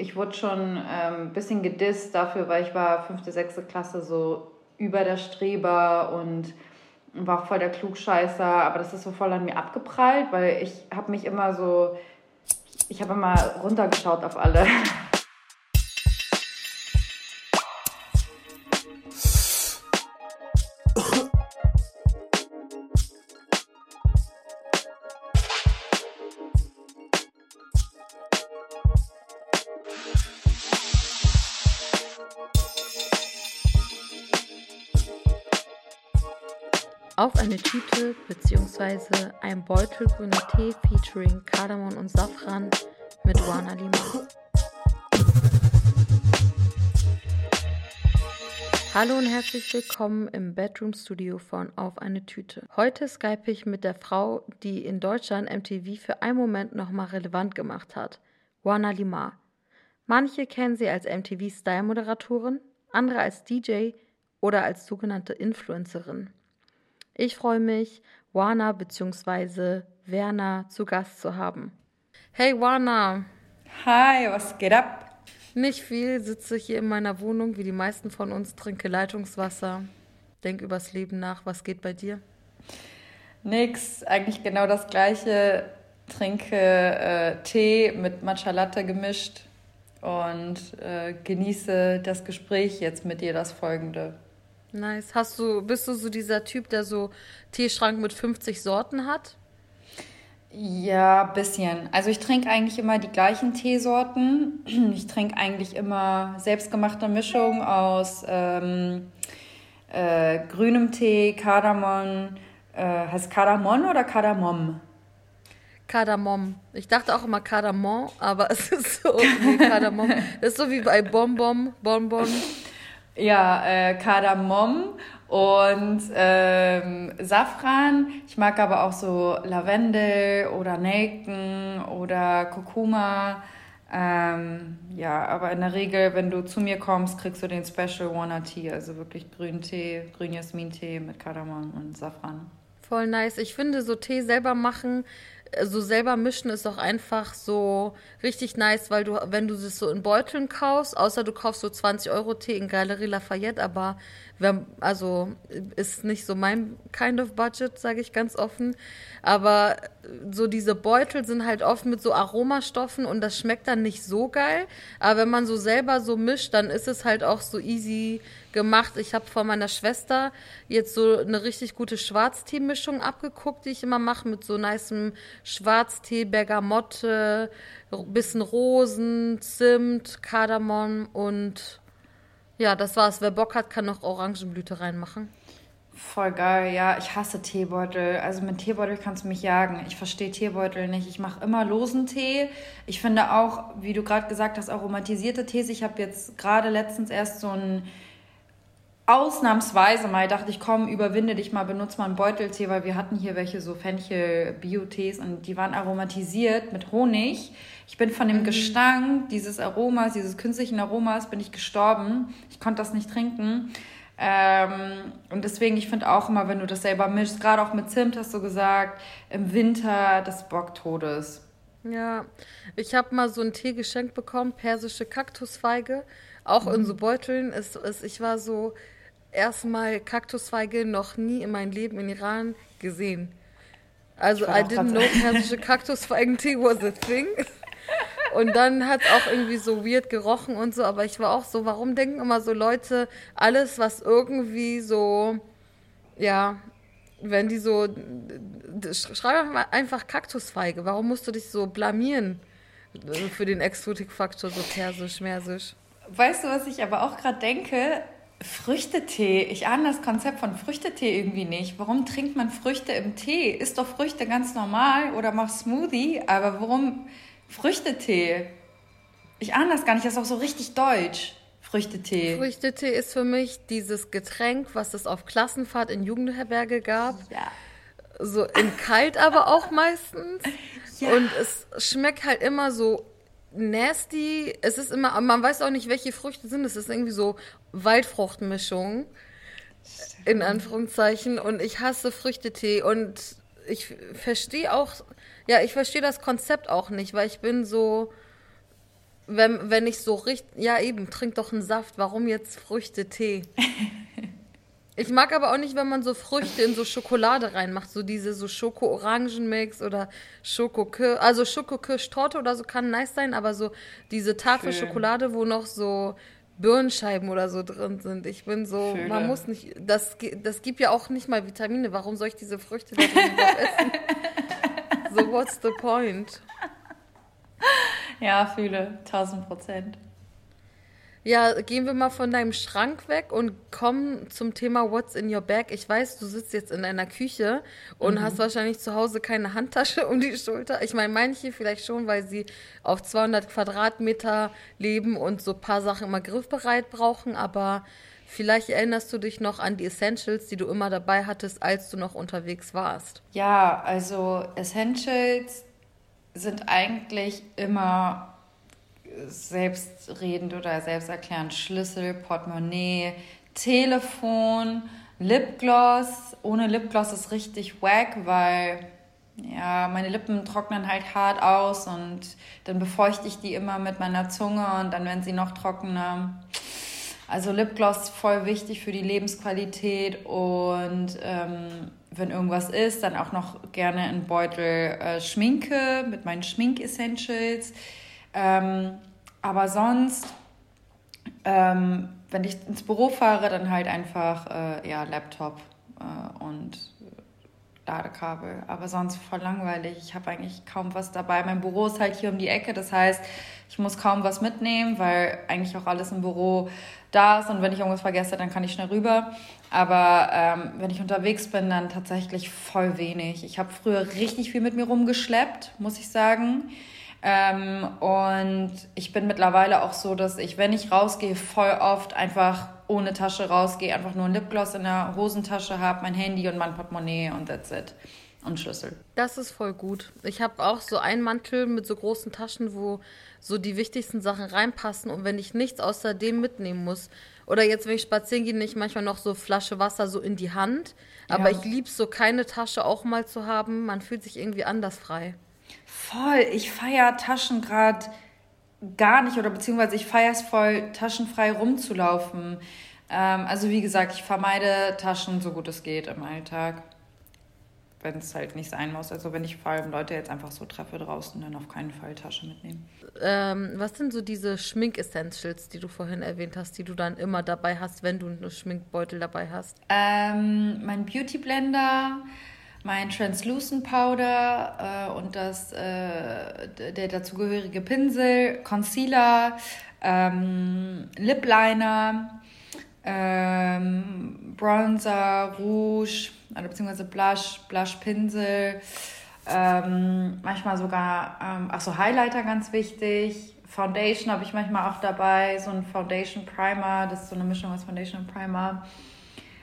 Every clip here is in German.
ich wurde schon ein ähm, bisschen gedisst dafür, weil ich war fünfte, sechste Klasse so über der Streber und war voll der Klugscheißer, aber das ist so voll an mir abgeprallt, weil ich habe mich immer so, ich habe immer runtergeschaut auf alle. bzw. ein Beutel grüner Tee featuring Kardamom und Safran mit Wana Lima. Hallo und herzlich willkommen im Bedroom Studio von Auf eine Tüte. Heute skype ich mit der Frau, die in Deutschland MTV für einen Moment nochmal relevant gemacht hat, Wana Lima. Manche kennen sie als MTV Style Moderatorin, andere als DJ oder als sogenannte Influencerin. Ich freue mich, Wana bzw. Werner zu Gast zu haben. Hey Wana. Hi, was geht ab? Nicht viel, sitze hier in meiner Wohnung, wie die meisten von uns, trinke Leitungswasser, denk übers Leben nach. Was geht bei dir? Nix, eigentlich genau das gleiche. Trinke äh, Tee mit Matcha Latte gemischt und äh, genieße das Gespräch jetzt mit dir, das folgende. Nice. Hast du, bist du so dieser Typ, der so Teeschrank mit 50 Sorten hat? Ja, bisschen. Also ich trinke eigentlich immer die gleichen Teesorten. Ich trinke eigentlich immer selbstgemachte Mischung aus ähm, äh, grünem Tee, Kardamom. Äh, heißt Kardamom oder Kardamom? Kardamom. Ich dachte auch immer Kardamom, aber es ist so, nee, Kardamom. Das ist so wie bei Bonbon, Bonbon. Ja, äh, Kardamom und ähm, Safran. Ich mag aber auch so Lavendel oder Nelken oder Kurkuma. Ähm, ja, aber in der Regel, wenn du zu mir kommst, kriegst du den Special One Tea, also wirklich Grüntee, Grün-Jasmin-Tee mit Kardamom und Safran. Voll nice. Ich finde, so Tee selber machen so selber mischen ist auch einfach so richtig nice, weil du, wenn du das so in Beuteln kaufst, außer du kaufst so 20 Euro Tee in Galerie Lafayette, aber wir, also ist nicht so mein kind of budget, sage ich ganz offen. Aber so diese Beutel sind halt oft mit so Aromastoffen und das schmeckt dann nicht so geil. Aber wenn man so selber so mischt, dann ist es halt auch so easy gemacht. Ich habe von meiner Schwester jetzt so eine richtig gute Schwarztee-Mischung abgeguckt, die ich immer mache mit so nicem Schwarztee, Bergamotte, bisschen Rosen, Zimt, Kardamom und ja, das war's. Wer Bock hat, kann noch Orangenblüte reinmachen. Voll geil, ja. Ich hasse Teebeutel. Also mit Teebeutel kannst du mich jagen. Ich verstehe Teebeutel nicht. Ich mache immer losen Tee. Ich finde auch, wie du gerade gesagt hast, aromatisierte Tees. Ich habe jetzt gerade letztens erst so ein ausnahmsweise mal dachte ich, komm, überwinde dich mal, benutze mal einen Beuteltee, weil wir hatten hier welche so Fenchel-Bio-Tees und die waren aromatisiert mit Honig. Ich bin von dem mhm. Gestank dieses Aromas, dieses künstlichen Aromas, bin ich gestorben. Ich konnte das nicht trinken. Ähm, und deswegen, ich finde auch immer, wenn du das selber mischst, gerade auch mit Zimt, hast du gesagt, im Winter des Bocktodes. Ja, ich habe mal so einen Tee geschenkt bekommen, persische Kaktusfeige, auch mhm. in so Beuteln. Es, es, ich war so, erstmal Kaktusfeige noch nie in meinem Leben in Iran gesehen. Also I didn't know persische Kaktusfeigen-Tee was a thing. Und dann hat es auch irgendwie so weird gerochen und so, aber ich war auch so, warum denken immer so Leute, alles, was irgendwie so, ja, wenn die so, schreib einfach Kaktusfeige, warum musst du dich so blamieren für den Exotikfaktor, so persisch, mersisch? Weißt du, was ich aber auch gerade denke? Früchtetee. Ich ahne das Konzept von Früchtetee irgendwie nicht. Warum trinkt man Früchte im Tee? Ist doch Früchte ganz normal oder mach Smoothie, aber warum Früchtetee. Ich ahne das gar nicht, das ist auch so richtig deutsch. Früchtetee. Früchtetee ist für mich dieses Getränk, was es auf Klassenfahrt in Jugendherberge gab. Ja. So in kalt aber auch meistens. Ja. Und es schmeckt halt immer so nasty. Es ist immer, man weiß auch nicht, welche Früchte sind. Es ist irgendwie so Waldfruchtmischung. In Anführungszeichen. Und ich hasse Früchtetee. Und ich verstehe auch ja, ich verstehe das Konzept auch nicht, weil ich bin so, wenn, wenn ich so richtig, ja eben, trink doch einen Saft, warum jetzt Früchte-Tee? Ich mag aber auch nicht, wenn man so Früchte in so Schokolade reinmacht, so diese so Schoko-Orangen-Mix oder schoko also Schoko-Kirsch-Torte oder so kann nice sein, aber so diese Tafel Schön. Schokolade, wo noch so Birnenscheiben oder so drin sind. Ich bin so, Schöne. man muss nicht, das, das gibt ja auch nicht mal Vitamine. Warum soll ich diese Früchte da drin essen? so, what's the point? Ja, fühle, 1000 Prozent. Ja, gehen wir mal von deinem Schrank weg und kommen zum Thema What's in your bag. Ich weiß, du sitzt jetzt in einer Küche und mhm. hast wahrscheinlich zu Hause keine Handtasche um die Schulter. Ich meine, manche vielleicht schon, weil sie auf 200 Quadratmeter leben und so ein paar Sachen immer griffbereit brauchen, aber vielleicht erinnerst du dich noch an die Essentials, die du immer dabei hattest, als du noch unterwegs warst. Ja, also Essentials sind eigentlich immer selbstredend oder selbsterklärend Schlüssel, Portemonnaie, Telefon, Lipgloss. Ohne Lipgloss ist richtig wack, weil ja, meine Lippen trocknen halt hart aus und dann befeuchte ich die immer mit meiner Zunge und dann werden sie noch trockener. Also Lipgloss voll wichtig für die Lebensqualität und ähm, wenn irgendwas ist, dann auch noch gerne ein Beutel äh, Schminke mit meinen Schmink-Essentials. Ähm, aber sonst, ähm, wenn ich ins Büro fahre, dann halt einfach äh, ja, Laptop äh, und Ladekabel. Aber sonst voll langweilig. Ich habe eigentlich kaum was dabei. Mein Büro ist halt hier um die Ecke. Das heißt, ich muss kaum was mitnehmen, weil eigentlich auch alles im Büro da ist. Und wenn ich irgendwas vergesse, dann kann ich schnell rüber. Aber ähm, wenn ich unterwegs bin, dann tatsächlich voll wenig. Ich habe früher richtig viel mit mir rumgeschleppt, muss ich sagen. Ähm, und ich bin mittlerweile auch so, dass ich, wenn ich rausgehe, voll oft einfach ohne Tasche rausgehe, einfach nur ein Lipgloss in der Hosentasche habe, mein Handy und mein Portemonnaie und that's it. Und Schlüssel. Das ist voll gut. Ich habe auch so einen Mantel mit so großen Taschen, wo so die wichtigsten Sachen reinpassen. Und wenn ich nichts außer dem mitnehmen muss, oder jetzt, wenn ich spazieren gehe, nicht manchmal noch so Flasche Wasser so in die Hand. Aber ja. ich liebe so, keine Tasche auch mal zu haben. Man fühlt sich irgendwie anders frei. Voll, ich feiere Taschen gerade gar nicht oder beziehungsweise ich feiere es voll, taschenfrei rumzulaufen. Ähm, also wie gesagt, ich vermeide Taschen so gut es geht im Alltag. Wenn es halt nicht sein muss. Also wenn ich vor allem Leute jetzt einfach so treffe draußen, dann auf keinen Fall Tasche mitnehmen. Ähm, was sind so diese Schmink-Essentials, die du vorhin erwähnt hast, die du dann immer dabei hast, wenn du einen Schminkbeutel dabei hast? Ähm, mein Beauty Blender mein Translucent Powder äh, und das, äh, der dazugehörige Pinsel, Concealer, ähm, Lip Liner, ähm, Bronzer, Rouge, oder beziehungsweise Blush, Blush-Pinsel, ähm, manchmal sogar, ähm, ach so, Highlighter ganz wichtig. Foundation habe ich manchmal auch dabei, so ein Foundation Primer, das ist so eine Mischung aus Foundation und Primer.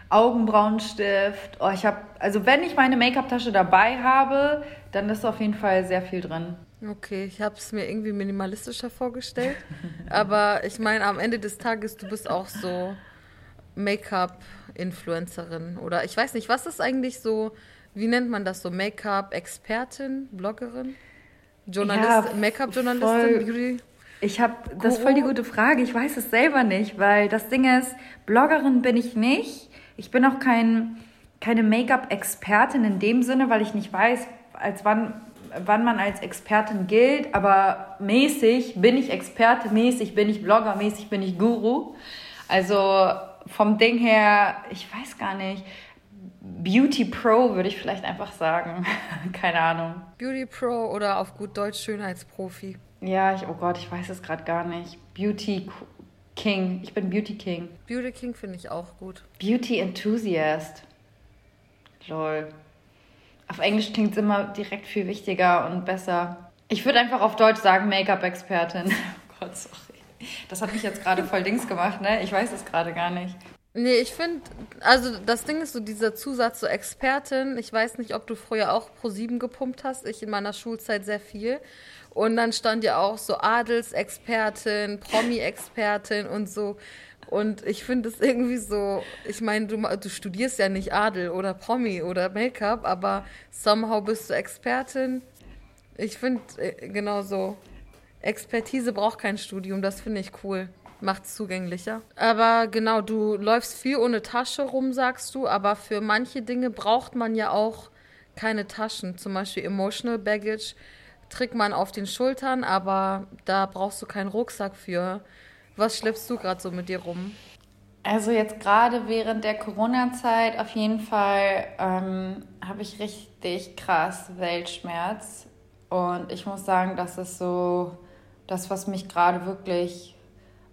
Augenbrauenstift. Oh, ich habe, also wenn ich meine Make-up-Tasche dabei habe, dann ist auf jeden Fall sehr viel drin. Okay, ich habe es mir irgendwie minimalistischer vorgestellt. aber ich meine, am Ende des Tages, du bist auch so Make-up-Influencerin. Oder ich weiß nicht, was ist eigentlich so, wie nennt man das so? Make-up-Expertin, Bloggerin? Journalist, ja, Make-up-Journalistin, Beauty? Ich habe, das ist voll die gute Frage. Ich weiß es selber nicht, weil das Ding ist, Bloggerin bin ich nicht. Ich bin auch kein, keine Make-up-Expertin in dem Sinne, weil ich nicht weiß, als wann, wann man als Expertin gilt, aber mäßig bin ich Experte, mäßig bin ich Blogger, mäßig bin ich Guru. Also vom Ding her, ich weiß gar nicht. Beauty Pro würde ich vielleicht einfach sagen. Keine Ahnung. Beauty Pro oder auf gut Deutsch Schönheitsprofi. Ja, ich, oh Gott, ich weiß es gerade gar nicht. Beauty King. Ich bin Beauty King. Beauty King finde ich auch gut. Beauty Enthusiast. Lol. Auf Englisch klingt es immer direkt viel wichtiger und besser. Ich würde einfach auf Deutsch sagen Make-up-Expertin. oh Gott, sorry. Das hat mich jetzt gerade voll Dings gemacht, ne? Ich weiß es gerade gar nicht. Nee, ich finde, also das Ding ist so dieser Zusatz, so Expertin. Ich weiß nicht, ob du früher auch Pro 7 gepumpt hast. Ich in meiner Schulzeit sehr viel. Und dann stand ja auch so Adelsexpertin, Promi-Expertin und so. Und ich finde es irgendwie so, ich meine, du, du studierst ja nicht Adel oder Promi oder Make-up, aber somehow bist du Expertin. Ich finde äh, genau so. Expertise braucht kein Studium, das finde ich cool. Macht es zugänglicher. Aber genau, du läufst viel ohne Tasche rum, sagst du, aber für manche Dinge braucht man ja auch keine Taschen. Zum Beispiel Emotional Baggage trägt man auf den Schultern, aber da brauchst du keinen Rucksack für. Was schleppst du gerade so mit dir rum? Also jetzt gerade während der Corona-Zeit auf jeden Fall ähm, habe ich richtig krass Weltschmerz. Und ich muss sagen, das ist so das, was mich gerade wirklich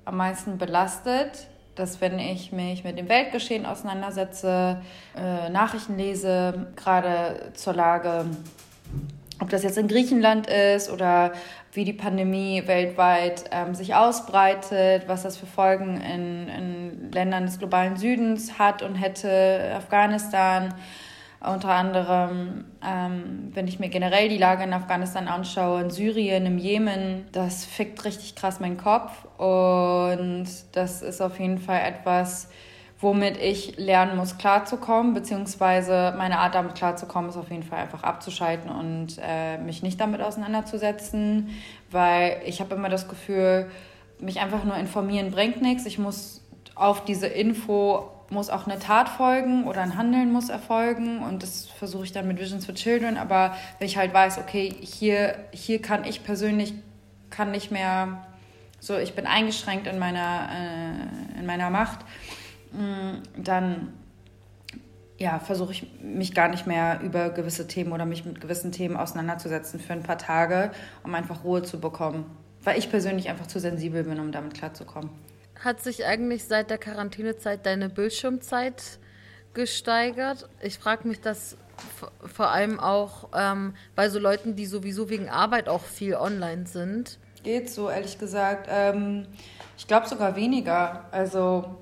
am meisten belastet. Dass wenn ich mich mit dem Weltgeschehen auseinandersetze, äh, Nachrichten lese, gerade zur Lage, ob das jetzt in Griechenland ist oder wie die Pandemie weltweit ähm, sich ausbreitet, was das für Folgen in, in Ländern des globalen Südens hat und hätte, Afghanistan unter anderem, ähm, wenn ich mir generell die Lage in Afghanistan anschaue, in Syrien, im Jemen, das fickt richtig krass meinen Kopf. Und das ist auf jeden Fall etwas, womit ich lernen muss, klarzukommen, beziehungsweise meine Art damit klarzukommen, ist auf jeden Fall einfach abzuschalten und äh, mich nicht damit auseinanderzusetzen, weil ich habe immer das Gefühl, mich einfach nur informieren bringt nichts. Ich muss auf diese Info muss auch eine Tat folgen oder ein Handeln muss erfolgen und das versuche ich dann mit Visions for Children, aber wenn ich halt weiß, okay, hier, hier kann ich persönlich, kann nicht mehr, so ich bin eingeschränkt in meiner, äh, in meiner Macht, dann ja, versuche ich mich gar nicht mehr über gewisse Themen oder mich mit gewissen Themen auseinanderzusetzen für ein paar Tage, um einfach Ruhe zu bekommen. Weil ich persönlich einfach zu sensibel bin, um damit klarzukommen. Hat sich eigentlich seit der Quarantänezeit deine Bildschirmzeit gesteigert? Ich frage mich das vor allem auch ähm, bei so Leuten, die sowieso wegen Arbeit auch viel online sind. Geht so, ehrlich gesagt. Ähm, ich glaube sogar weniger. Also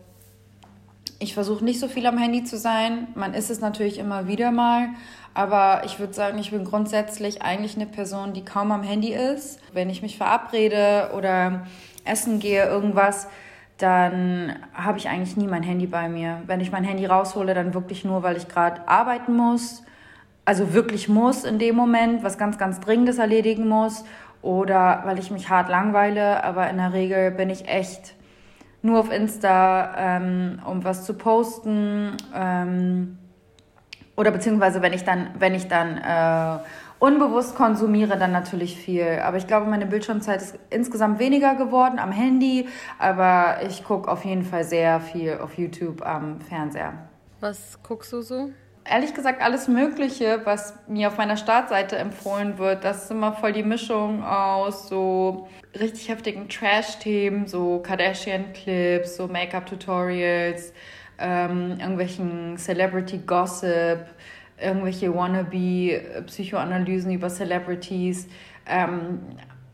ich versuche nicht so viel am Handy zu sein. Man ist es natürlich immer wieder mal. Aber ich würde sagen, ich bin grundsätzlich eigentlich eine Person, die kaum am Handy ist. Wenn ich mich verabrede oder essen gehe, irgendwas, dann habe ich eigentlich nie mein Handy bei mir. Wenn ich mein Handy raushole, dann wirklich nur, weil ich gerade arbeiten muss. Also wirklich muss in dem Moment, was ganz, ganz Dringendes erledigen muss. Oder weil ich mich hart langweile. Aber in der Regel bin ich echt nur auf Insta, ähm, um was zu posten. Ähm, oder beziehungsweise wenn ich dann, wenn ich dann äh, unbewusst konsumiere, dann natürlich viel. Aber ich glaube, meine Bildschirmzeit ist insgesamt weniger geworden am Handy. Aber ich gucke auf jeden Fall sehr viel auf YouTube am Fernseher. Was guckst du so? ehrlich gesagt alles Mögliche, was mir auf meiner Startseite empfohlen wird. Das ist immer voll die Mischung aus so richtig heftigen Trash-Themen, so Kardashian-Clips, so Make-up-Tutorials, ähm, irgendwelchen Celebrity-Gossip, irgendwelche Wannabe-Psychoanalysen über Celebrities, ähm,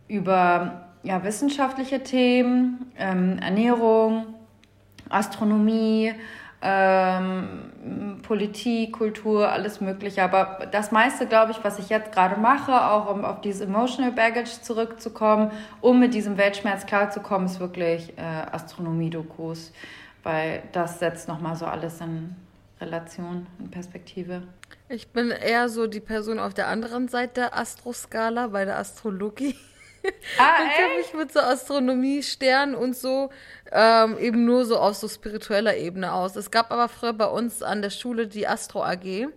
über ja, wissenschaftliche Themen, ähm, Ernährung, Astronomie, ähm, Politik, Kultur, alles Mögliche. Aber das meiste, glaube ich, was ich jetzt gerade mache, auch um auf dieses Emotional Baggage zurückzukommen, um mit diesem Weltschmerz klarzukommen, ist wirklich äh, Astronomie-Dokus, weil das setzt nochmal so alles in Relation, in Perspektive. Ich bin eher so die Person auf der anderen Seite der Astroskala, bei der Astrologie. Ah, und kenne mich mit so Astronomie, Sternen und so ähm, eben nur so auf so spiritueller Ebene aus. Es gab aber früher bei uns an der Schule die Astro AG, ähm,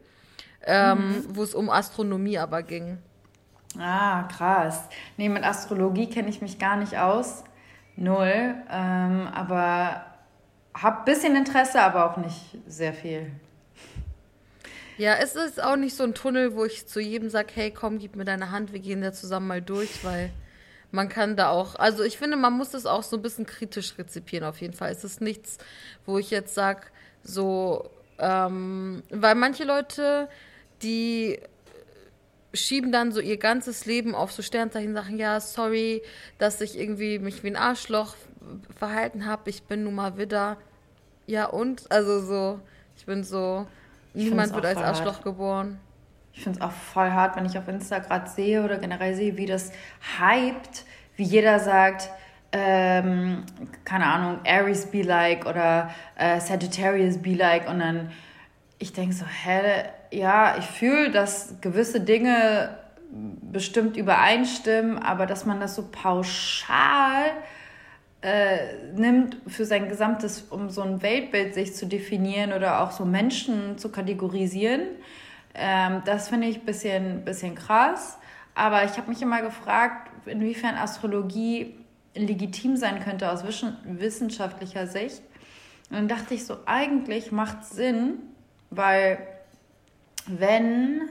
mhm. wo es um Astronomie aber ging. Ah, krass. Nee, mit Astrologie kenne ich mich gar nicht aus. Null. Ähm, aber habe ein bisschen Interesse, aber auch nicht sehr viel. Ja, es ist auch nicht so ein Tunnel, wo ich zu jedem sage, hey, komm, gib mir deine Hand, wir gehen da zusammen mal durch, weil man kann da auch, also ich finde, man muss das auch so ein bisschen kritisch rezipieren auf jeden Fall. Es ist nichts, wo ich jetzt sage, so, ähm, weil manche Leute, die schieben dann so ihr ganzes Leben auf so Sternzeichen, sagen, ja, sorry, dass ich irgendwie mich wie ein Arschloch verhalten habe, ich bin nun mal wieder. Ja, und? Also so, ich bin so, ich niemand wird als Arschloch geboren. Ich finde es auch voll hart, wenn ich auf Insta gerade sehe oder generell sehe, wie das hypt, wie jeder sagt, ähm, keine Ahnung, Aries be like oder äh, Sagittarius be like und dann ich denke so, hä, ja, ich fühle, dass gewisse Dinge bestimmt übereinstimmen, aber dass man das so pauschal äh, nimmt für sein gesamtes, um so ein Weltbild sich zu definieren oder auch so Menschen zu kategorisieren, ähm, das finde ich ein bisschen, bisschen krass. Aber ich habe mich immer gefragt, inwiefern Astrologie legitim sein könnte aus wissenschaftlicher Sicht. Und dann dachte ich so, eigentlich macht Sinn, weil wenn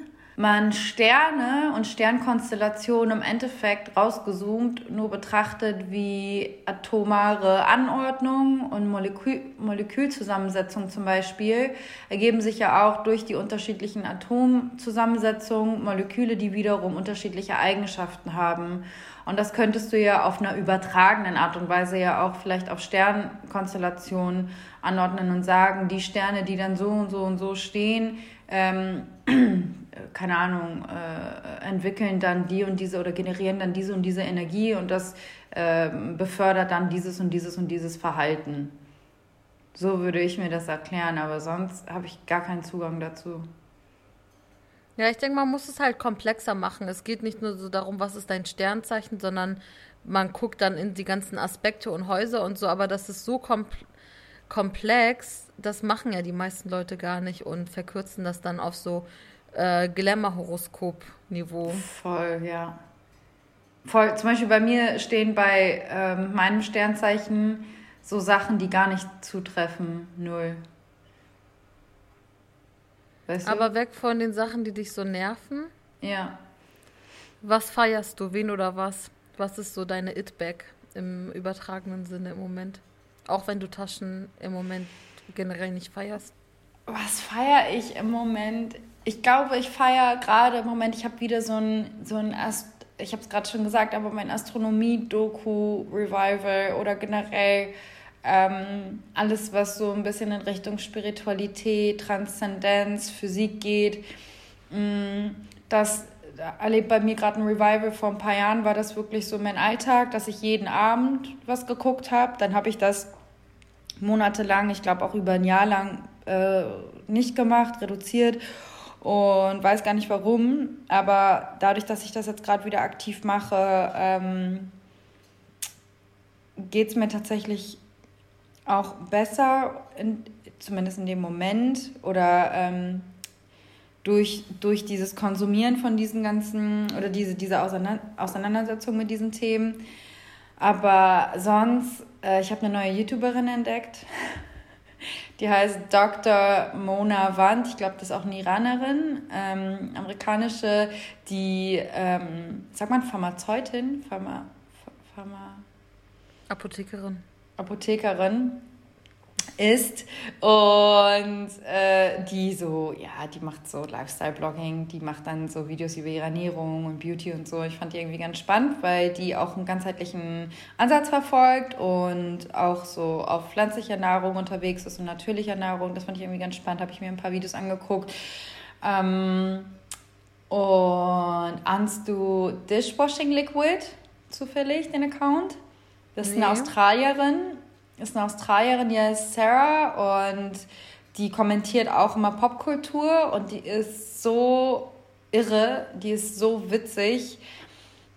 man Sterne und Sternkonstellationen im Endeffekt rausgezoomt nur betrachtet wie atomare Anordnung und Molekül Molekülzusammensetzung zum Beispiel, ergeben sich ja auch durch die unterschiedlichen Atomzusammensetzungen Moleküle, die wiederum unterschiedliche Eigenschaften haben. Und das könntest du ja auf einer übertragenen Art und Weise ja auch vielleicht auf Sternkonstellationen anordnen und sagen, die Sterne, die dann so und so und so stehen, ähm, keine Ahnung, äh, entwickeln dann die und diese oder generieren dann diese und diese Energie und das äh, befördert dann dieses und dieses und dieses Verhalten. So würde ich mir das erklären, aber sonst habe ich gar keinen Zugang dazu. Ja, ich denke, man muss es halt komplexer machen. Es geht nicht nur so darum, was ist dein Sternzeichen, sondern man guckt dann in die ganzen Aspekte und Häuser und so, aber das ist so komplex komplex, das machen ja die meisten Leute gar nicht und verkürzen das dann auf so äh, Glamour-Horoskop-Niveau. Voll, ja. Voll. Zum Beispiel bei mir stehen bei ähm, meinem Sternzeichen so Sachen, die gar nicht zutreffen. Null. Weißt du? Aber weg von den Sachen, die dich so nerven. Ja. Was feierst du? Wen oder was? Was ist so deine It-Bag im übertragenen Sinne im Moment? Auch wenn du Taschen im Moment generell nicht feierst. Was feiere ich im Moment? Ich glaube, ich feiere gerade im Moment, ich habe wieder so ein, so ein Ast ich habe es gerade schon gesagt, aber mein Astronomie-Doku-Revival oder generell ähm, alles, was so ein bisschen in Richtung Spiritualität, Transzendenz, Physik geht, mh, mm, das erlebt bei mir gerade ein Revival. Vor ein paar Jahren war das wirklich so mein Alltag, dass ich jeden Abend was geguckt habe. Dann habe ich das monatelang, ich glaube auch über ein Jahr lang äh, nicht gemacht, reduziert und weiß gar nicht warum. Aber dadurch, dass ich das jetzt gerade wieder aktiv mache, ähm, geht es mir tatsächlich auch besser, in, zumindest in dem Moment oder ähm, durch, durch dieses Konsumieren von diesen ganzen oder diese, diese Auseinandersetzung mit diesen Themen. Aber sonst, äh, ich habe eine neue YouTuberin entdeckt. Die heißt Dr. Mona Wand. Ich glaube, das ist auch eine Iranerin, ähm, amerikanische, die, ähm, sagt man Pharmazeutin? Pharma, Pharma Apothekerin. Apothekerin ist und äh, die so, ja, die macht so Lifestyle-Blogging, die macht dann so Videos über ihre Ernährung und Beauty und so. Ich fand die irgendwie ganz spannend, weil die auch einen ganzheitlichen Ansatz verfolgt und auch so auf pflanzlicher Nahrung unterwegs ist und natürlicher Nahrung. Das fand ich irgendwie ganz spannend, habe ich mir ein paar Videos angeguckt. Ähm, und ahnst du Dishwashing Liquid zufällig, den Account? Das ist nee. eine Australierin ist eine Australierin, die heißt Sarah und die kommentiert auch immer Popkultur und die ist so irre, die ist so witzig.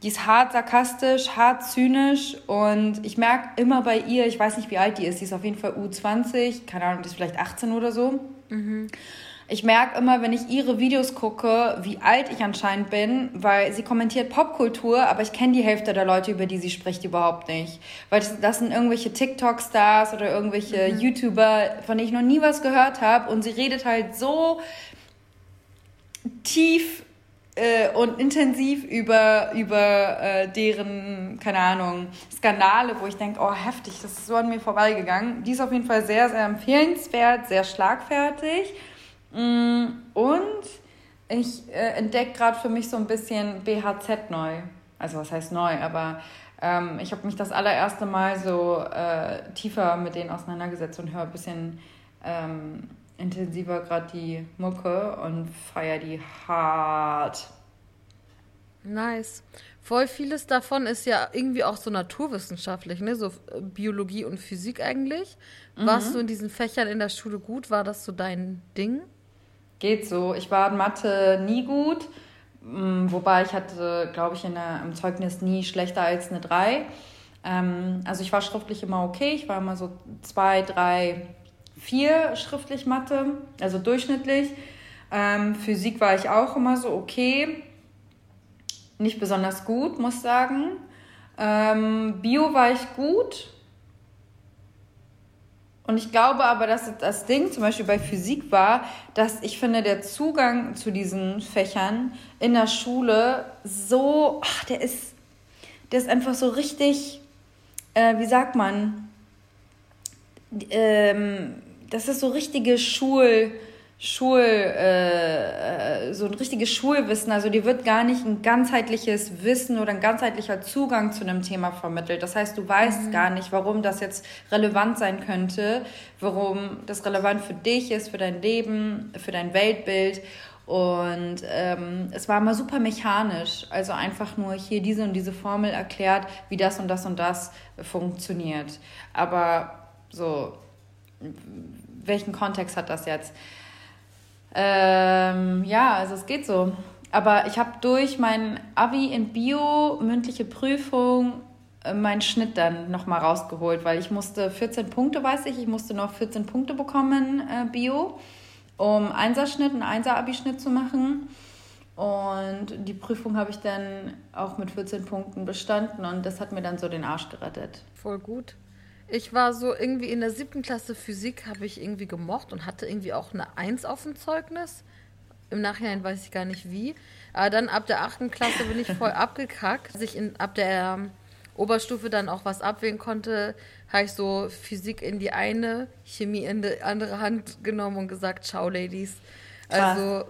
Die ist hart sarkastisch, hart zynisch und ich merke immer bei ihr, ich weiß nicht, wie alt die ist, die ist auf jeden Fall U20, keine Ahnung, die ist vielleicht 18 oder so. Mhm ich merke immer, wenn ich ihre Videos gucke, wie alt ich anscheinend bin, weil sie kommentiert Popkultur, aber ich kenne die Hälfte der Leute, über die sie spricht, überhaupt nicht. Weil das, das sind irgendwelche TikTok-Stars oder irgendwelche mhm. YouTuber, von denen ich noch nie was gehört habe. Und sie redet halt so tief äh, und intensiv über, über äh, deren, keine Ahnung, Skandale, wo ich denke, oh heftig, das ist so an mir vorbeigegangen. Die ist auf jeden Fall sehr, sehr empfehlenswert, sehr schlagfertig. Mm, und ich äh, entdecke gerade für mich so ein bisschen BHZ neu. Also was heißt neu, aber ähm, ich habe mich das allererste Mal so äh, tiefer mit denen auseinandergesetzt und höre ein bisschen ähm, intensiver gerade die Mucke und feiere die hart. Nice. Voll vieles davon ist ja irgendwie auch so naturwissenschaftlich, ne? So äh, Biologie und Physik eigentlich. Mhm. Warst du in diesen Fächern in der Schule gut? War das so dein Ding? Geht so. Ich war in Mathe nie gut. Mm, wobei ich hatte, glaube ich, in der, im Zeugnis nie schlechter als eine 3. Ähm, also ich war schriftlich immer okay. Ich war immer so 2, 3, 4 schriftlich Mathe, also durchschnittlich. Ähm, Physik war ich auch immer so okay. Nicht besonders gut, muss sagen. Ähm, Bio war ich gut. Und ich glaube aber, dass das Ding zum Beispiel bei Physik war, dass ich finde, der Zugang zu diesen Fächern in der Schule so, ach, der ist, der ist einfach so richtig, äh, wie sagt man, ähm, das ist so richtige Schul, Schul, äh, äh, so ein richtiges Schulwissen. Also dir wird gar nicht ein ganzheitliches Wissen oder ein ganzheitlicher Zugang zu einem Thema vermittelt. Das heißt, du weißt mhm. gar nicht, warum das jetzt relevant sein könnte, warum das relevant für dich ist, für dein Leben, für dein Weltbild. Und ähm, es war immer super mechanisch. Also einfach nur hier diese und diese Formel erklärt, wie das und das und das funktioniert. Aber so, welchen Kontext hat das jetzt? Ähm, ja, also es geht so. Aber ich habe durch mein Abi in Bio, mündliche Prüfung, äh, meinen Schnitt dann nochmal rausgeholt, weil ich musste 14 Punkte, weiß ich, ich musste noch 14 Punkte bekommen, äh, Bio, um Einserschnitt, einen Einser-Abi-Schnitt zu machen. Und die Prüfung habe ich dann auch mit 14 Punkten bestanden und das hat mir dann so den Arsch gerettet. Voll gut. Ich war so irgendwie in der siebten Klasse Physik, habe ich irgendwie gemocht und hatte irgendwie auch eine Eins auf dem Zeugnis. Im Nachhinein weiß ich gar nicht wie. Aber dann ab der achten Klasse bin ich voll abgekackt. Als ich in, ab der Oberstufe dann auch was abwählen konnte, habe ich so Physik in die eine, Chemie in die andere Hand genommen und gesagt, ciao Ladies. Also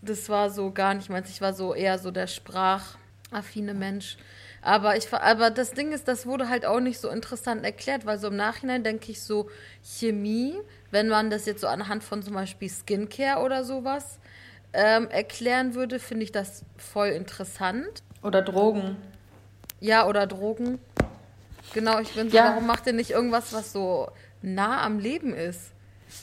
das war so gar nicht meins. Ich war so eher so der sprachaffine Mensch. Aber, ich, aber das Ding ist, das wurde halt auch nicht so interessant erklärt, weil so im Nachhinein denke ich so, Chemie, wenn man das jetzt so anhand von zum Beispiel Skincare oder sowas ähm, erklären würde, finde ich das voll interessant. Oder Drogen. Ja, oder Drogen. Genau, ich bin so, ja. warum macht ihr nicht irgendwas, was so nah am Leben ist?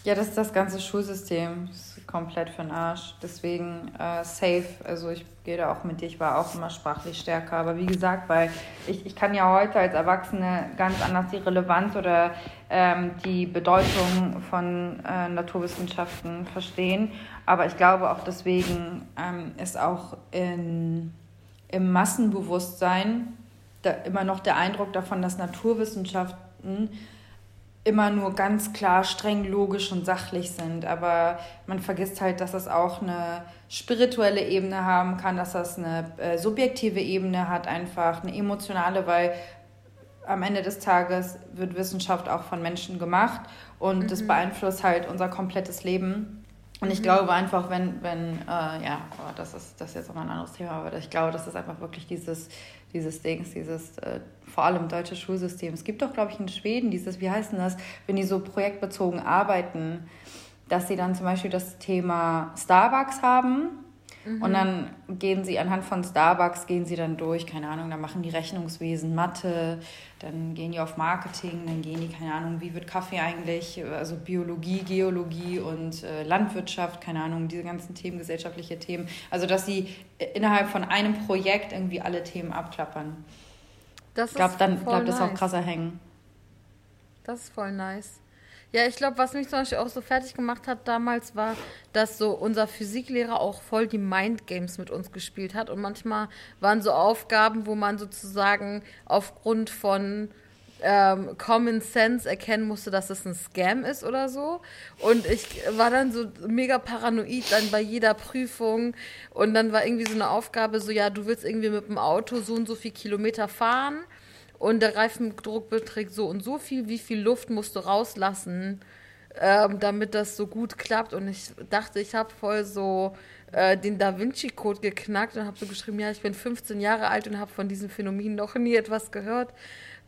Ja, das ist das ganze Schulsystem. Komplett für den Arsch. Deswegen äh, safe. Also ich gehe da auch mit dir. Ich war auch immer sprachlich stärker. Aber wie gesagt, weil ich, ich kann ja heute als Erwachsene ganz anders die Relevanz oder ähm, die Bedeutung von äh, Naturwissenschaften verstehen. Aber ich glaube auch deswegen ähm, ist auch in, im Massenbewusstsein da immer noch der Eindruck davon, dass Naturwissenschaften immer nur ganz klar streng logisch und sachlich sind. Aber man vergisst halt, dass es auch eine spirituelle Ebene haben kann, dass das eine äh, subjektive Ebene hat, einfach eine emotionale, weil am Ende des Tages wird Wissenschaft auch von Menschen gemacht und mhm. das beeinflusst halt unser komplettes Leben. Und ich mhm. glaube einfach, wenn, wenn, äh, ja, das ist, das ist jetzt nochmal ein anderes Thema, aber ich glaube, das ist einfach wirklich dieses, dieses Dings, dieses äh, vor allem deutsche Schulsystem. Es gibt doch, glaube ich, in Schweden dieses, wie heißt denn das, wenn die so projektbezogen arbeiten, dass sie dann zum Beispiel das Thema Starbucks haben Mhm. Und dann gehen sie anhand von Starbucks, gehen sie dann durch, keine Ahnung, dann machen die Rechnungswesen, Mathe, dann gehen die auf Marketing, dann gehen die, keine Ahnung, wie wird Kaffee eigentlich, also Biologie, Geologie und äh, Landwirtschaft, keine Ahnung, diese ganzen Themen, gesellschaftliche Themen. Also, dass sie innerhalb von einem Projekt irgendwie alle Themen abklappern. Das ich glaube, dann bleibt nice. das auch krasser hängen. Das ist voll nice. Ja, ich glaube, was mich zum Beispiel auch so fertig gemacht hat damals, war, dass so unser Physiklehrer auch voll die Mindgames mit uns gespielt hat. Und manchmal waren so Aufgaben, wo man sozusagen aufgrund von ähm, Common Sense erkennen musste, dass es ein Scam ist oder so. Und ich war dann so mega paranoid dann bei jeder Prüfung. Und dann war irgendwie so eine Aufgabe, so ja, du willst irgendwie mit dem Auto so und so viel Kilometer fahren und der Reifendruck beträgt so und so viel, wie viel Luft musst du rauslassen, ähm, damit das so gut klappt. Und ich dachte, ich habe voll so äh, den Da Vinci-Code geknackt und habe so geschrieben, ja, ich bin 15 Jahre alt und habe von diesem Phänomen noch nie etwas gehört.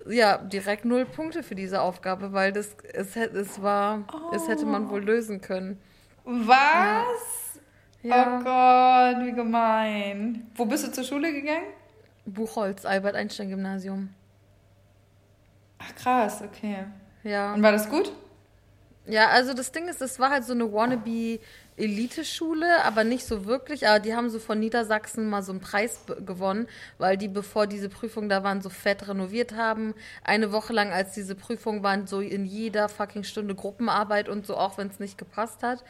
Ja, direkt null Punkte für diese Aufgabe, weil das es, es war, oh. es hätte man wohl lösen können. Was? Ja. Oh Gott, wie gemein. Wo bist du zur Schule gegangen? Buchholz, Albert Einstein Gymnasium. Ach krass, okay. Ja. Und war das gut? Ja, also das Ding ist, es war halt so eine wannabe Elite-Schule, aber nicht so wirklich. Aber die haben so von Niedersachsen mal so einen Preis gewonnen, weil die, bevor diese Prüfung da waren, so fett renoviert haben. Eine Woche lang, als diese Prüfung waren, so in jeder fucking Stunde Gruppenarbeit und so, auch wenn es nicht gepasst hat.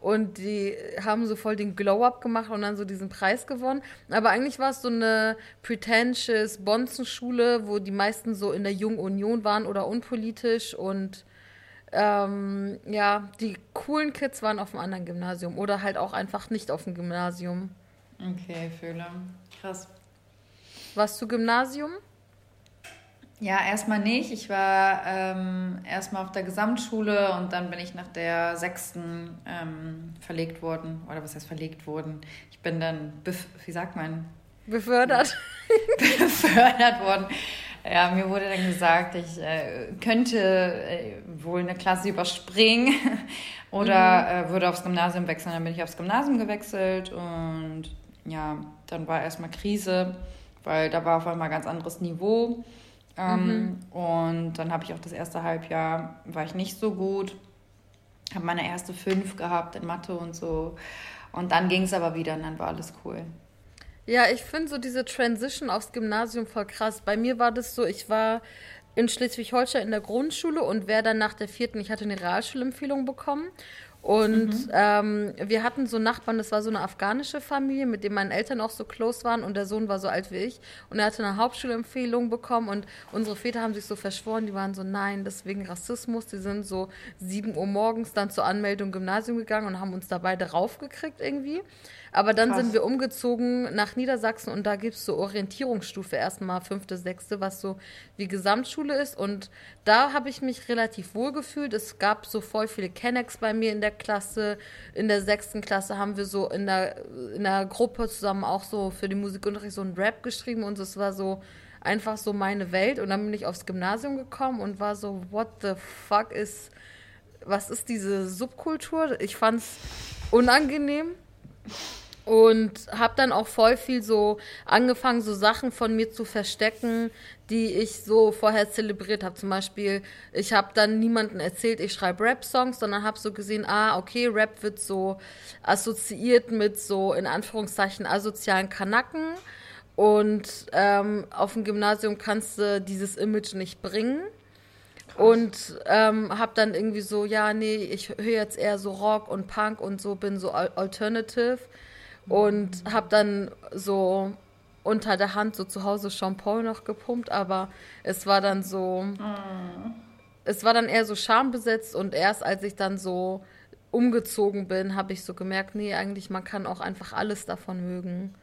Und die haben so voll den Glow-Up gemacht und dann so diesen Preis gewonnen. Aber eigentlich war es so eine pretentious Bonzenschule, wo die meisten so in der Jungen Union waren oder unpolitisch und ähm, ja, die coolen Kids waren auf einem anderen Gymnasium oder halt auch einfach nicht auf dem Gymnasium. Okay, fühle. Krass. Warst du Gymnasium? Ja, erstmal nicht. Ich war ähm, erstmal auf der Gesamtschule und dann bin ich nach der sechsten ähm, verlegt worden. Oder was heißt verlegt worden? Ich bin dann, wie sagt man? Befördert. befördert worden. Ja, mir wurde dann gesagt, ich äh, könnte äh, wohl eine Klasse überspringen oder mhm. äh, würde aufs Gymnasium wechseln. Dann bin ich aufs Gymnasium gewechselt und ja, dann war erstmal Krise, weil da war auf einmal ein ganz anderes Niveau. Ähm, mhm. Und dann habe ich auch das erste Halbjahr, war ich nicht so gut, habe meine erste fünf gehabt in Mathe und so. Und dann ging es aber wieder und dann war alles cool. Ja, ich finde so diese Transition aufs Gymnasium voll krass. Bei mir war das so, ich war in Schleswig-Holstein in der Grundschule und wäre dann nach der vierten, ich hatte eine Realschulempfehlung bekommen und mhm. ähm, wir hatten so Nachbarn, das war so eine afghanische Familie, mit dem meine Eltern auch so close waren und der Sohn war so alt wie ich. Und er hatte eine Hauptschulempfehlung bekommen und unsere Väter haben sich so verschworen, die waren so, nein, deswegen Rassismus. Die sind so 7 Uhr morgens dann zur Anmeldung im Gymnasium gegangen und haben uns da beide raufgekriegt irgendwie. Aber dann Krass. sind wir umgezogen nach Niedersachsen und da gibt es so Orientierungsstufe erstmal, fünfte, sechste, was so wie Gesamtschule ist. Und da habe ich mich relativ wohl gefühlt. Es gab so voll viele Kennex bei mir in der Klasse. In der sechsten Klasse haben wir so in der, in der Gruppe zusammen auch so für den Musikunterricht so ein Rap geschrieben und es war so einfach so meine Welt. Und dann bin ich aufs Gymnasium gekommen und war so, what the fuck ist, was ist diese Subkultur? Ich fand es unangenehm und habe dann auch voll viel so angefangen, so Sachen von mir zu verstecken, die ich so vorher zelebriert habe. Zum Beispiel, ich habe dann niemandem erzählt, ich schreibe Rap-Songs, sondern habe so gesehen, ah, okay, Rap wird so assoziiert mit so in Anführungszeichen asozialen Kanacken. Und ähm, auf dem Gymnasium kannst du dieses Image nicht bringen. Und ähm, habe dann irgendwie so, ja, nee, ich höre jetzt eher so Rock und Punk und so, bin so Alternative und habe dann so unter der Hand so zu Hause Jean Paul noch gepumpt, aber es war dann so, mm. es war dann eher so schambesetzt und erst als ich dann so umgezogen bin, habe ich so gemerkt, nee, eigentlich man kann auch einfach alles davon mögen.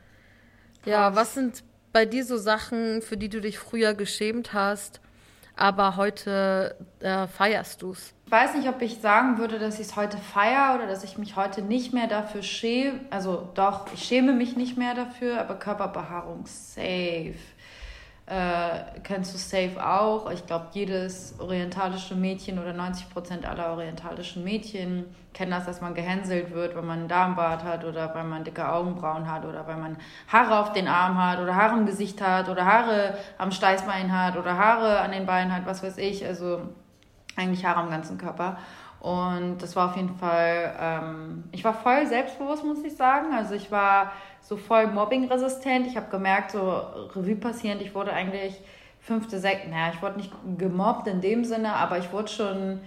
Krass. Ja, was sind bei dir so Sachen, für die du dich früher geschämt hast, aber heute äh, feierst du es? Ich weiß nicht, ob ich sagen würde, dass ich es heute feiere oder dass ich mich heute nicht mehr dafür schäme. Also doch, ich schäme mich nicht mehr dafür, aber Körperbehaarung safe. Äh, kennst du safe auch? Ich glaube, jedes orientalische Mädchen oder 90 Prozent aller orientalischen Mädchen kennen das, dass man gehänselt wird, wenn man einen Darmbart hat oder weil man dicke Augenbrauen hat oder weil man Haare auf den Arm hat oder Haare im Gesicht hat oder Haare am Steißbein hat oder Haare an den Beinen hat, was weiß ich. Also eigentlich Haare am ganzen Körper. Und das war auf jeden Fall, ähm, ich war voll selbstbewusst, muss ich sagen. Also ich war so voll mobbingresistent. Ich habe gemerkt, so Revue passierend, ich wurde eigentlich fünfte, sechste, naja, ich wurde nicht gemobbt in dem Sinne, aber ich wurde schon,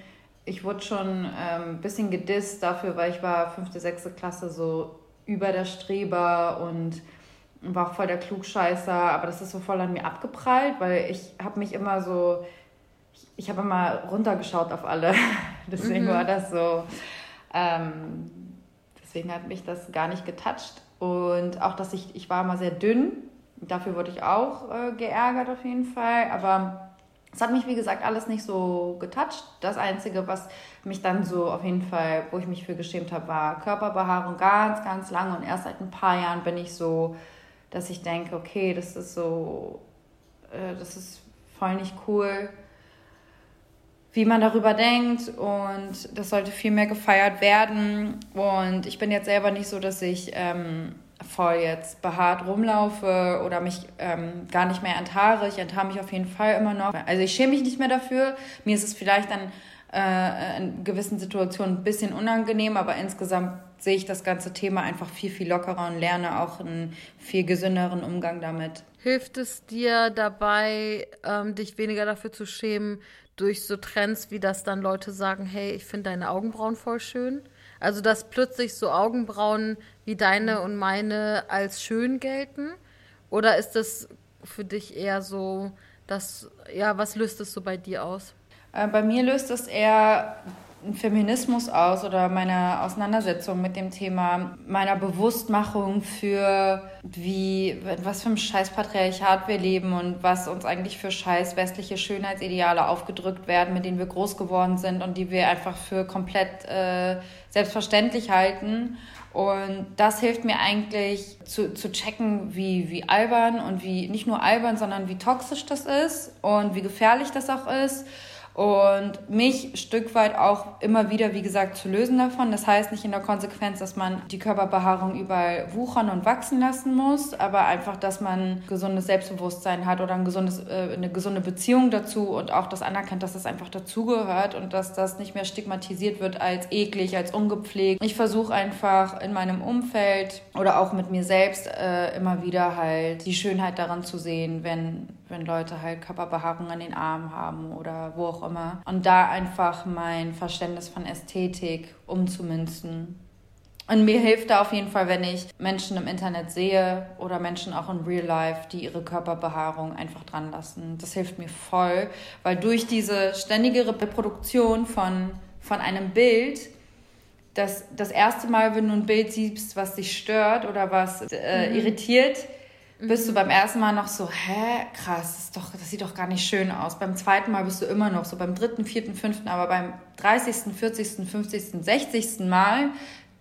ich wurde schon ähm, ein bisschen gedisst dafür, weil ich war fünfte, sechste Klasse so über der Streber und war voll der Klugscheißer, aber das ist so voll an mir abgeprallt, weil ich habe mich immer so ich habe immer runtergeschaut auf alle. deswegen mhm. war das so. Ähm, deswegen hat mich das gar nicht getoucht. Und auch, dass ich, ich war immer sehr dünn. Dafür wurde ich auch äh, geärgert auf jeden Fall. Aber es hat mich, wie gesagt, alles nicht so getoucht. Das Einzige, was mich dann so auf jeden Fall, wo ich mich für geschämt habe, war Körperbehaarung ganz, ganz lange. Und erst seit ein paar Jahren bin ich so, dass ich denke, okay, das ist so, äh, das ist voll nicht cool wie man darüber denkt und das sollte viel mehr gefeiert werden. Und ich bin jetzt selber nicht so, dass ich ähm, voll jetzt behaart rumlaufe oder mich ähm, gar nicht mehr enthaare. Ich enthaare mich auf jeden Fall immer noch. Also ich schäme mich nicht mehr dafür. Mir ist es vielleicht dann äh, in gewissen Situationen ein bisschen unangenehm, aber insgesamt sehe ich das ganze Thema einfach viel, viel lockerer und lerne auch einen viel gesünderen Umgang damit. Hilft es dir dabei, ähm, dich weniger dafür zu schämen, durch so Trends, wie das dann Leute sagen, hey, ich finde deine Augenbrauen voll schön? Also, dass plötzlich so Augenbrauen wie deine und meine als schön gelten? Oder ist das für dich eher so, dass, ja, was löst es so bei dir aus? Äh, bei mir löst es eher Feminismus aus oder meine Auseinandersetzung mit dem Thema meiner Bewusstmachung für wie was für ein scheiß Patriarchat wir leben und was uns eigentlich für scheiß westliche Schönheitsideale aufgedrückt werden, mit denen wir groß geworden sind und die wir einfach für komplett äh, selbstverständlich halten. Und das hilft mir eigentlich zu, zu checken, wie, wie albern und wie nicht nur albern, sondern wie toxisch das ist und wie gefährlich das auch ist und mich Stück weit auch immer wieder, wie gesagt, zu lösen davon. Das heißt nicht in der Konsequenz, dass man die Körperbehaarung überall wuchern und wachsen lassen muss, aber einfach, dass man gesundes Selbstbewusstsein hat oder ein gesundes, äh, eine gesunde Beziehung dazu und auch das anerkennt, dass das einfach dazugehört und dass das nicht mehr stigmatisiert wird als eklig, als ungepflegt. Ich versuche einfach in meinem Umfeld oder auch mit mir selbst äh, immer wieder halt die Schönheit daran zu sehen, wenn wenn Leute halt Körperbehaarung an den Armen haben oder wo auch immer. Und da einfach mein Verständnis von Ästhetik umzumünzen. Und mir hilft da auf jeden Fall, wenn ich Menschen im Internet sehe oder Menschen auch in Real Life, die ihre Körperbehaarung einfach dran lassen. Das hilft mir voll, weil durch diese ständige Reproduktion von, von einem Bild, das, das erste Mal, wenn du ein Bild siehst, was dich stört oder was äh, mhm. irritiert, bist du beim ersten Mal noch so, hä, krass, das, doch, das sieht doch gar nicht schön aus. Beim zweiten Mal bist du immer noch so, beim dritten, vierten, fünften, aber beim 30., 40., 50., 60. Mal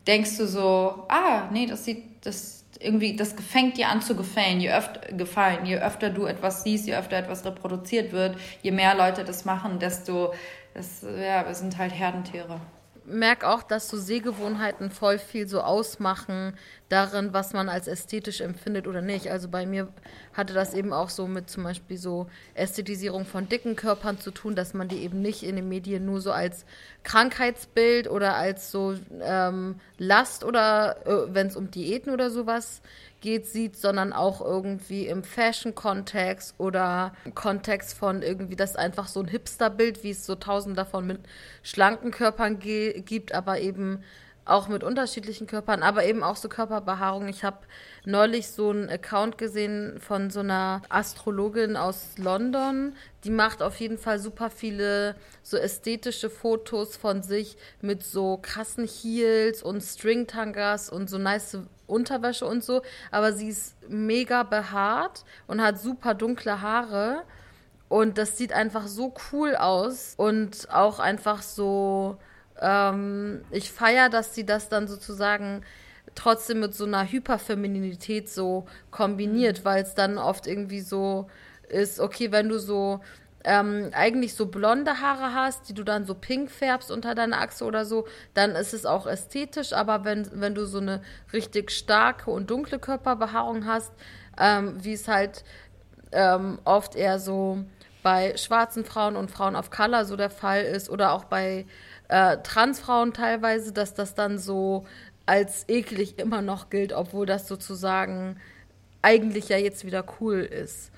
denkst du so, ah, nee, das sieht, das irgendwie, das fängt dir an zu gefallen, je öfter, gefallen. Je öfter du etwas siehst, je öfter etwas reproduziert wird, je mehr Leute das machen, desto, das, ja, wir sind halt Herdentiere merke auch, dass so Sehgewohnheiten voll viel so ausmachen darin, was man als ästhetisch empfindet oder nicht. Also bei mir hatte das eben auch so mit zum Beispiel so Ästhetisierung von dicken Körpern zu tun, dass man die eben nicht in den Medien nur so als Krankheitsbild oder als so ähm, Last oder äh, wenn es um Diäten oder sowas geht, sieht, sondern auch irgendwie im Fashion-Kontext oder Kontext von irgendwie das einfach so ein Hipster-Bild, wie es so tausend davon mit schlanken Körpern gibt, aber eben auch mit unterschiedlichen Körpern, aber eben auch so Körperbehaarung. Ich habe neulich so einen Account gesehen von so einer Astrologin aus London. Die macht auf jeden Fall super viele so ästhetische Fotos von sich mit so krassen Heels und Stringtangas und so nice Unterwäsche und so, aber sie ist mega behaart und hat super dunkle Haare. Und das sieht einfach so cool aus und auch einfach so, ähm, ich feiere, dass sie das dann sozusagen trotzdem mit so einer Hyperfemininität so kombiniert, mhm. weil es dann oft irgendwie so ist, okay, wenn du so ähm, eigentlich so blonde Haare hast, die du dann so pink färbst unter deiner Achse oder so, dann ist es auch ästhetisch. Aber wenn, wenn du so eine richtig starke und dunkle Körperbehaarung hast, ähm, wie es halt ähm, oft eher so bei schwarzen Frauen und Frauen of Color so der Fall ist oder auch bei äh, Transfrauen teilweise, dass das dann so als eklig immer noch gilt, obwohl das sozusagen eigentlich ja jetzt wieder cool ist.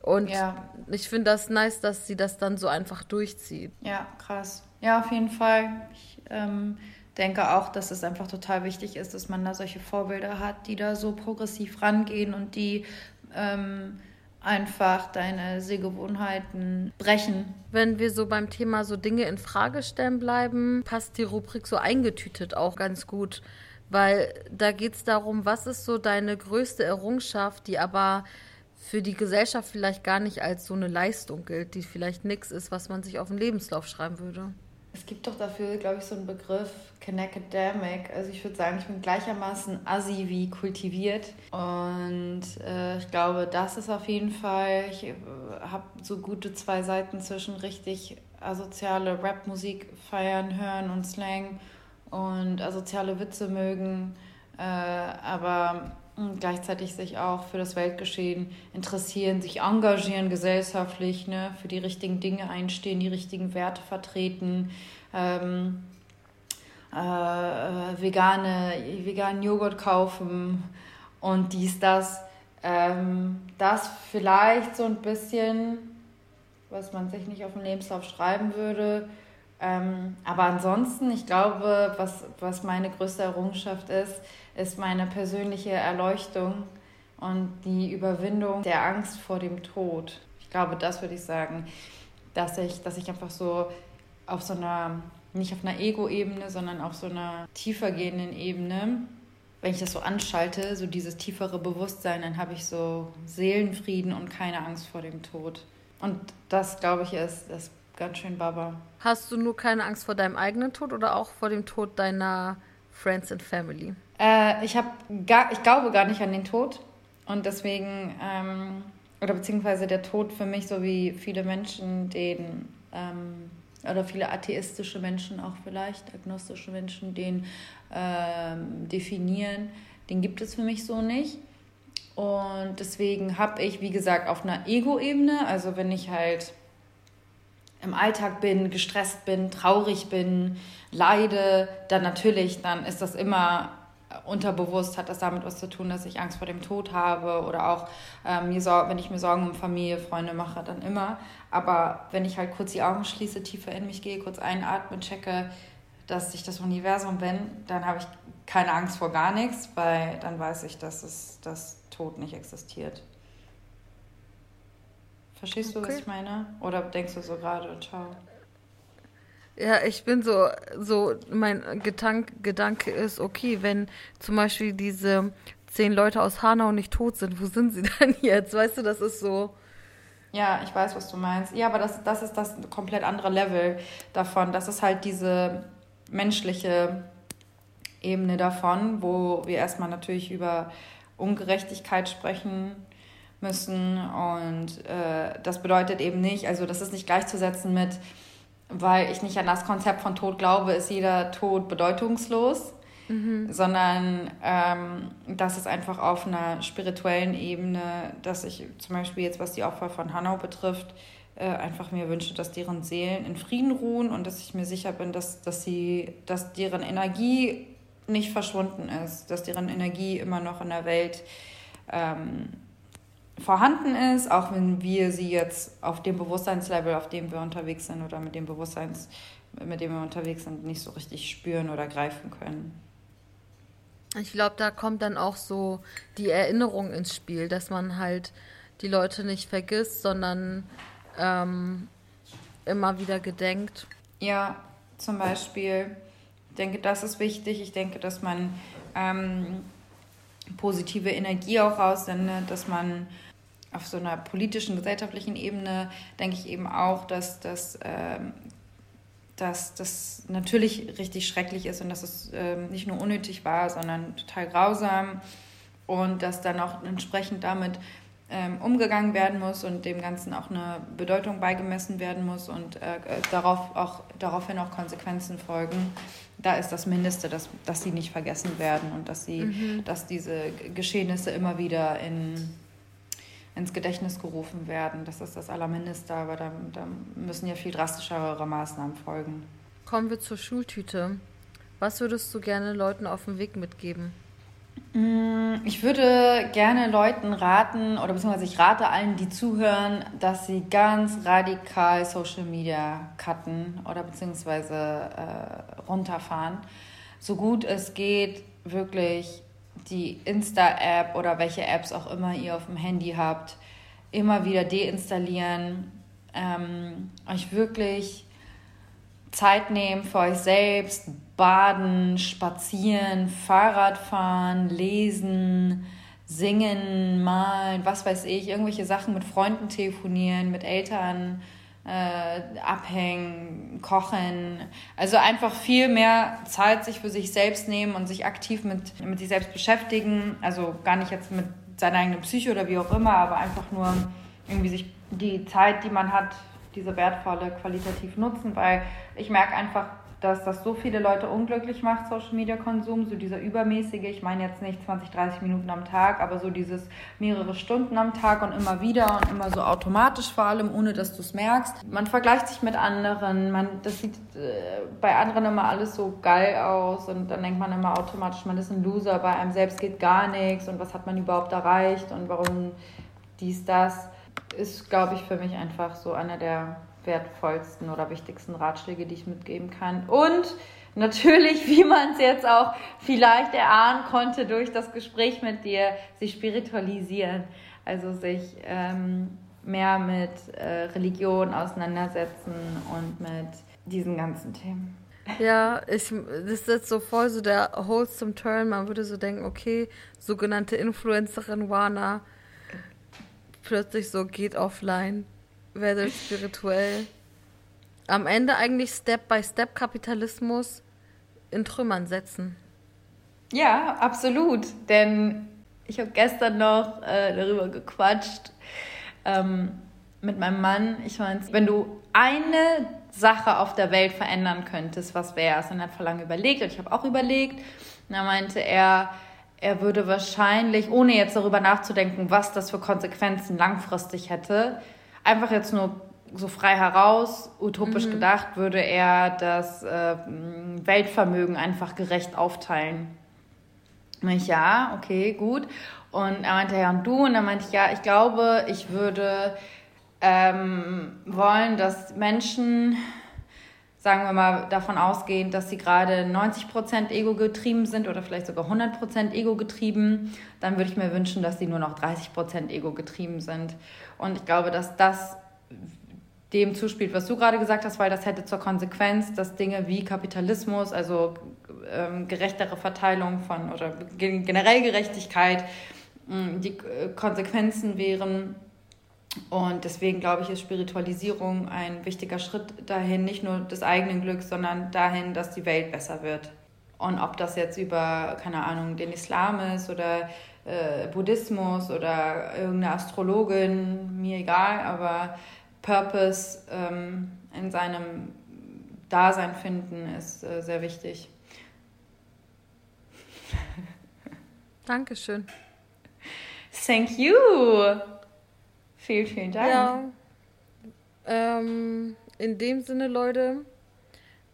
Und ja. ich finde das nice, dass sie das dann so einfach durchzieht. Ja, krass. Ja, auf jeden Fall. Ich ähm, denke auch, dass es einfach total wichtig ist, dass man da solche Vorbilder hat, die da so progressiv rangehen und die ähm, einfach deine Sehgewohnheiten brechen. Wenn wir so beim Thema so Dinge in Frage stellen bleiben, passt die Rubrik so eingetütet auch ganz gut. Weil da geht es darum, was ist so deine größte Errungenschaft, die aber für die Gesellschaft vielleicht gar nicht als so eine Leistung gilt, die vielleicht nichts ist, was man sich auf den Lebenslauf schreiben würde. Es gibt doch dafür, glaube ich, so einen Begriff, Canacademic. Also ich würde sagen, ich bin gleichermaßen assi wie kultiviert. Und äh, ich glaube, das ist auf jeden Fall, ich äh, habe so gute zwei Seiten zwischen richtig asoziale Rapmusik feiern, hören und Slang und asoziale Witze mögen. Äh, aber und gleichzeitig sich auch für das Weltgeschehen interessieren, sich engagieren gesellschaftlich, ne, für die richtigen Dinge einstehen, die richtigen Werte vertreten, ähm, äh, vegane, veganen Joghurt kaufen und dies, das. Ähm, das vielleicht so ein bisschen, was man sich nicht auf den Lebenslauf schreiben würde. Ähm, aber ansonsten, ich glaube, was, was meine größte Errungenschaft ist, ist meine persönliche Erleuchtung und die Überwindung der Angst vor dem Tod. Ich glaube, das würde ich sagen, dass ich, dass ich einfach so auf so einer, nicht auf einer Ego-Ebene, sondern auf so einer tiefer gehenden Ebene, wenn ich das so anschalte, so dieses tiefere Bewusstsein, dann habe ich so Seelenfrieden und keine Angst vor dem Tod. Und das, glaube ich, ist das ganz schön Baba. Hast du nur keine Angst vor deinem eigenen Tod oder auch vor dem Tod deiner Friends and Family? Äh, ich, gar, ich glaube gar nicht an den Tod. Und deswegen, ähm, oder beziehungsweise der Tod für mich, so wie viele Menschen den, ähm, oder viele atheistische Menschen auch vielleicht, agnostische Menschen den ähm, definieren, den gibt es für mich so nicht. Und deswegen habe ich, wie gesagt, auf einer Ego-Ebene, also wenn ich halt im Alltag bin, gestresst bin, traurig bin, leide, dann natürlich, dann ist das immer unterbewusst, hat das damit was zu tun, dass ich Angst vor dem Tod habe oder auch, ähm, mir wenn ich mir Sorgen um Familie, Freunde mache, dann immer. Aber wenn ich halt kurz die Augen schließe, tiefer in mich gehe, kurz einatme, checke, dass ich das Universum bin, dann habe ich keine Angst vor gar nichts, weil dann weiß ich, dass es das Tod nicht existiert. Verstehst okay. du, was ich meine? Oder denkst du so gerade, ciao? Ja, ich bin so, so, mein Gedank, Gedanke ist, okay, wenn zum Beispiel diese zehn Leute aus Hanau nicht tot sind, wo sind sie denn jetzt? Weißt du, das ist so. Ja, ich weiß, was du meinst. Ja, aber das, das ist das komplett andere Level davon. Das ist halt diese menschliche Ebene davon, wo wir erstmal natürlich über Ungerechtigkeit sprechen müssen. Und äh, das bedeutet eben nicht, also das ist nicht gleichzusetzen mit, weil ich nicht an das Konzept von Tod glaube, ist jeder Tod bedeutungslos, mhm. sondern ähm, das ist einfach auf einer spirituellen Ebene, dass ich zum Beispiel jetzt, was die Opfer von Hanau betrifft, äh, einfach mir wünsche, dass deren Seelen in Frieden ruhen und dass ich mir sicher bin, dass, dass, sie, dass deren Energie nicht verschwunden ist, dass deren Energie immer noch in der Welt ähm, vorhanden ist, auch wenn wir sie jetzt auf dem Bewusstseinslevel, auf dem wir unterwegs sind oder mit dem Bewusstseins, mit dem wir unterwegs sind, nicht so richtig spüren oder greifen können. Ich glaube, da kommt dann auch so die Erinnerung ins Spiel, dass man halt die Leute nicht vergisst, sondern ähm, immer wieder gedenkt. Ja, zum Beispiel. Ich denke, das ist wichtig. Ich denke, dass man ähm, positive Energie auch raussendet, dass man auf so einer politischen, gesellschaftlichen Ebene denke ich eben auch, dass, dass, ähm, dass das natürlich richtig schrecklich ist und dass es ähm, nicht nur unnötig war, sondern total grausam und dass dann auch entsprechend damit ähm, umgegangen werden muss und dem Ganzen auch eine Bedeutung beigemessen werden muss und äh, darauf auch, daraufhin auch Konsequenzen folgen. Da ist das Mindeste, dass, dass sie nicht vergessen werden und dass, sie, mhm. dass diese Geschehnisse immer wieder in ins Gedächtnis gerufen werden. Das ist das Allermindeste, aber da, da müssen ja viel drastischere Maßnahmen folgen. Kommen wir zur Schultüte. Was würdest du gerne Leuten auf dem Weg mitgeben? Mm, ich würde gerne Leuten raten, oder beziehungsweise ich rate allen, die zuhören, dass sie ganz radikal Social Media cutten oder beziehungsweise äh, runterfahren. So gut es geht, wirklich die Insta-App oder welche Apps auch immer ihr auf dem Handy habt, immer wieder deinstallieren, ähm, euch wirklich Zeit nehmen für euch selbst, baden, spazieren, Fahrrad fahren, lesen, singen, malen, was weiß ich, irgendwelche Sachen mit Freunden telefonieren, mit Eltern äh, abhängen, kochen. Also einfach viel mehr Zeit sich für sich selbst nehmen und sich aktiv mit, mit sich selbst beschäftigen. Also gar nicht jetzt mit seiner eigenen Psyche oder wie auch immer, aber einfach nur irgendwie sich die Zeit, die man hat, diese wertvolle qualitativ nutzen, weil ich merke einfach, dass das so viele Leute unglücklich macht, Social Media Konsum, so dieser übermäßige, ich meine jetzt nicht 20, 30 Minuten am Tag, aber so dieses mehrere Stunden am Tag und immer wieder und immer so automatisch vor allem, ohne dass du es merkst. Man vergleicht sich mit anderen, man, das sieht äh, bei anderen immer alles so geil aus und dann denkt man immer automatisch, man ist ein Loser, bei einem selbst geht gar nichts und was hat man überhaupt erreicht und warum dies, das, ist, glaube ich, für mich einfach so einer der wertvollsten oder wichtigsten Ratschläge, die ich mitgeben kann. Und natürlich, wie man es jetzt auch vielleicht erahnen konnte durch das Gespräch mit dir, sich spiritualisieren. Also sich ähm, mehr mit äh, Religion auseinandersetzen und mit diesen ganzen Themen. Ja, ich, das ist jetzt so voll so der wholesome Turn. Man würde so denken, okay, sogenannte Influencerin Wana plötzlich so geht offline werde spirituell. Am Ende eigentlich Step-by-Step-Kapitalismus in Trümmern setzen. Ja, absolut. Denn ich habe gestern noch äh, darüber gequatscht ähm, mit meinem Mann. Ich meine, wenn du eine Sache auf der Welt verändern könntest, was wäre es? Und er hat vor lange überlegt und ich habe auch überlegt. Und da meinte er, er würde wahrscheinlich, ohne jetzt darüber nachzudenken, was das für Konsequenzen langfristig hätte, einfach jetzt nur so frei heraus, utopisch mhm. gedacht, würde er das äh, Weltvermögen einfach gerecht aufteilen. Und ich, ja, okay, gut. Und er meinte, ja, und du? Und dann meinte ich, ja, ich glaube, ich würde ähm, wollen, dass Menschen, sagen wir mal, davon ausgehen, dass sie gerade 90% Ego getrieben sind oder vielleicht sogar 100% Ego getrieben, dann würde ich mir wünschen, dass sie nur noch 30% Ego getrieben sind. Und ich glaube, dass das dem zuspielt, was du gerade gesagt hast, weil das hätte zur Konsequenz, dass Dinge wie Kapitalismus, also ähm, gerechtere Verteilung von oder generell Gerechtigkeit, die Konsequenzen wären. Und deswegen glaube ich, ist Spiritualisierung ein wichtiger Schritt dahin, nicht nur des eigenen Glücks, sondern dahin, dass die Welt besser wird. Und ob das jetzt über, keine Ahnung, den Islam ist oder äh, Buddhismus oder irgendeine Astrologin, mir egal, aber Purpose ähm, in seinem Dasein finden ist äh, sehr wichtig. Dankeschön. Thank you. Vielen, vielen Dank. Ja. Ähm, in dem Sinne, Leute,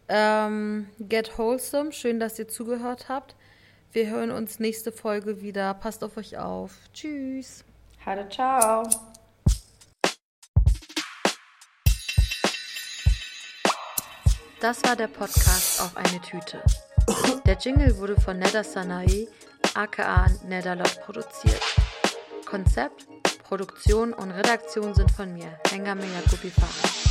ähm, get wholesome. Schön, dass ihr zugehört habt. Wir hören uns nächste Folge wieder. Passt auf euch auf. Tschüss. Hallo, ciao. Das war der Podcast auf eine Tüte. Der Jingle wurde von Neda Sanae, aka Nedalot, produziert. Konzept, Produktion und Redaktion sind von mir, Hengame Yakubi Farah.